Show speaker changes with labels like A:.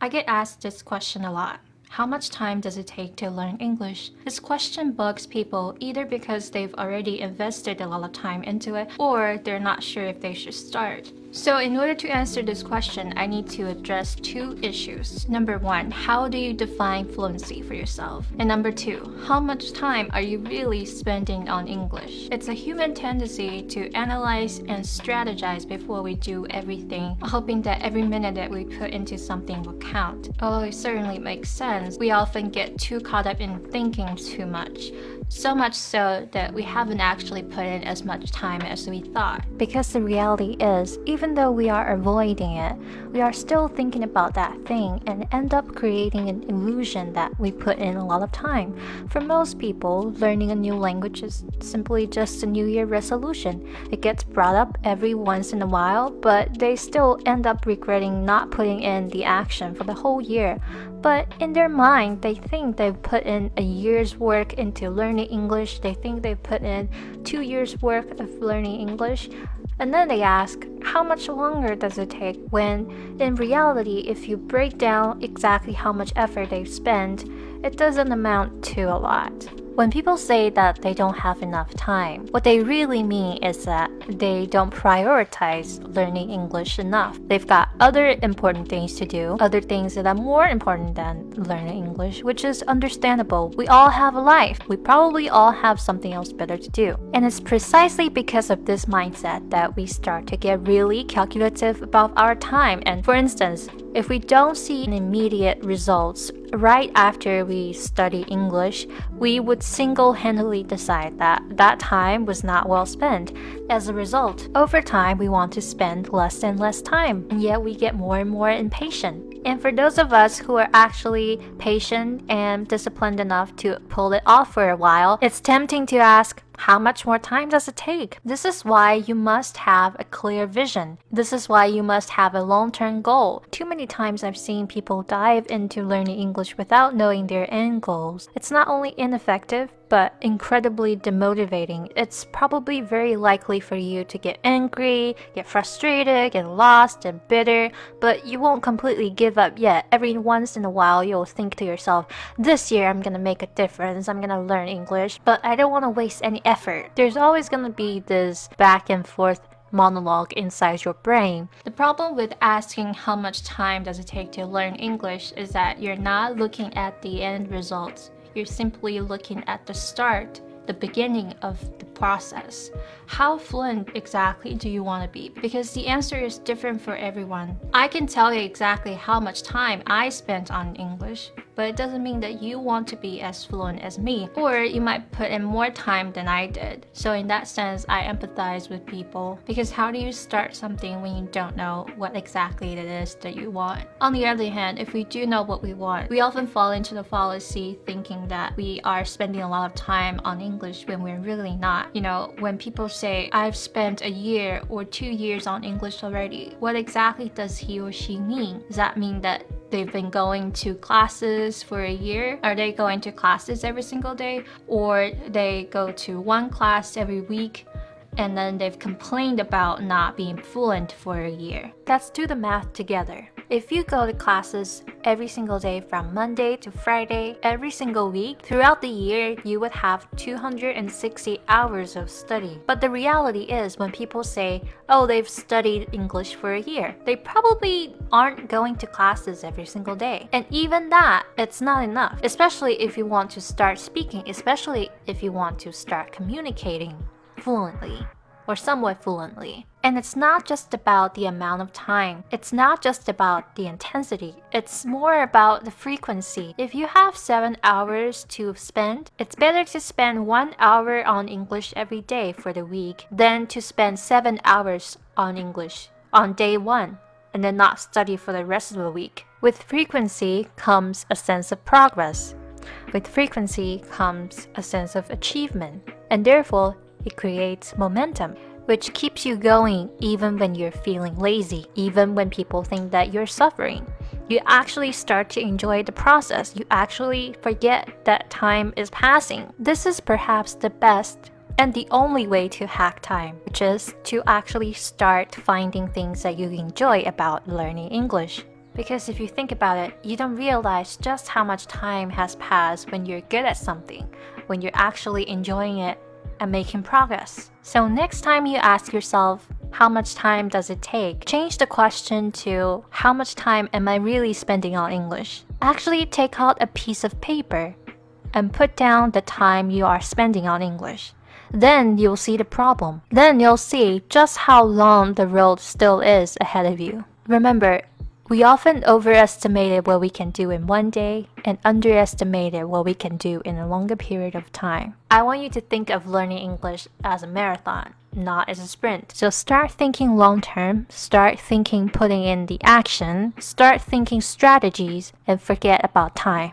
A: I get asked this question a lot. How much time does it take to learn English? This question bugs people either because they've already invested a lot of time into it or they're not sure if they should start. So, in order to answer this question, I need to address two issues. Number one, how do you define fluency for yourself? And number two, how much time are you really spending on English? It's a human tendency to analyze and strategize before we do everything, hoping that every minute that we put into something will count. Although it certainly makes sense, we often get too caught up in thinking too much. So much so that we haven't actually put in as much time as we thought. Because the reality is, even though we are avoiding it, we are still thinking about that thing and end up creating an illusion that we put in a lot of time. For most people, learning a new language is simply just a New Year resolution. It gets brought up every once in a while, but they still end up regretting not putting in the action for the whole year. But in their mind, they think they've put in a year's work into learning English. They think they've put in two years' work of learning English. And then they ask, how much longer does it take? When in reality, if you break down exactly how much effort they've spent, it doesn't amount to a lot. When people say that they don't have enough time, what they really mean is that they don't prioritize learning English enough. They've got other important things to do, other things that are more important than learning English, which is understandable. We all have a life. We probably all have something else better to do. And it's precisely because of this mindset that we start to get really calculative about our time. And for instance, if we don't see immediate results right after we study English, we would single handedly decide that that time was not well spent. As a result, over time, we want to spend less and less time, and yet we get more and more impatient. And for those of us who are actually patient and disciplined enough to pull it off for a while, it's tempting to ask, how much more time does it take? This is why you must have a clear vision. This is why you must have a long term goal. Too many times I've seen people dive into learning English without knowing their end goals. It's not only ineffective, but incredibly demotivating. It's probably very likely for you to get angry, get frustrated, get lost, and bitter, but you won't completely give up yet. Every once in a while, you'll think to yourself, This year I'm gonna make a difference, I'm gonna learn English, but I don't wanna waste any effort. There's always gonna be this back and forth monologue inside your brain. The problem with asking how much time does it take to learn English is that you're not looking at the end results. You're simply looking at the start, the beginning of the process. How fluent exactly do you want to be? Because the answer is different for everyone. I can tell you exactly how much time I spent on English, but it doesn't mean that you want to be as fluent as me. Or you might put in more time than I did. So, in that sense, I empathize with people because how do you start something when you don't know what exactly it is that you want? On the other hand, if we do know what we want, we often fall into the fallacy thinking that we are spending a lot of time on English when we're really not. You know, when people say, I've spent a year or two years on English already, what exactly does he or she mean? Does that mean that they've been going to classes for a year? Are they going to classes every single day? Or they go to one class every week and then they've complained about not being fluent for a year? Let's do the math together. If you go to classes every single day from Monday to Friday, every single week, throughout the year, you would have 260 hours of study. But the reality is, when people say, oh, they've studied English for a year, they probably aren't going to classes every single day. And even that, it's not enough, especially if you want to start speaking, especially if you want to start communicating fluently or somewhat fluently. And it's not just about the amount of time, it's not just about the intensity, it's more about the frequency. If you have seven hours to spend, it's better to spend one hour on English every day for the week than to spend seven hours on English on day one and then not study for the rest of the week. With frequency comes a sense of progress. With frequency comes a sense of achievement, and therefore it creates momentum which keeps you going even when you're feeling lazy, even when people think that you're suffering. You actually start to enjoy the process. You actually forget that time is passing. This is perhaps the best and the only way to hack time, which is to actually start finding things that you enjoy about learning English. Because if you think about it, you don't realize just how much time has passed when you're good at something, when you're actually enjoying it and making progress. So next time you ask yourself, how much time does it take? Change the question to how much time am I really spending on English? Actually, take out a piece of paper and put down the time you are spending on English. Then you'll see the problem. Then you'll see just how long the road still is ahead of you. Remember, we often overestimate what we can do in one day and underestimate what we can do in a longer period of time. I want you to think of learning English as a marathon, not as a sprint. So start thinking long term, start thinking putting in the action, start thinking strategies, and forget about time.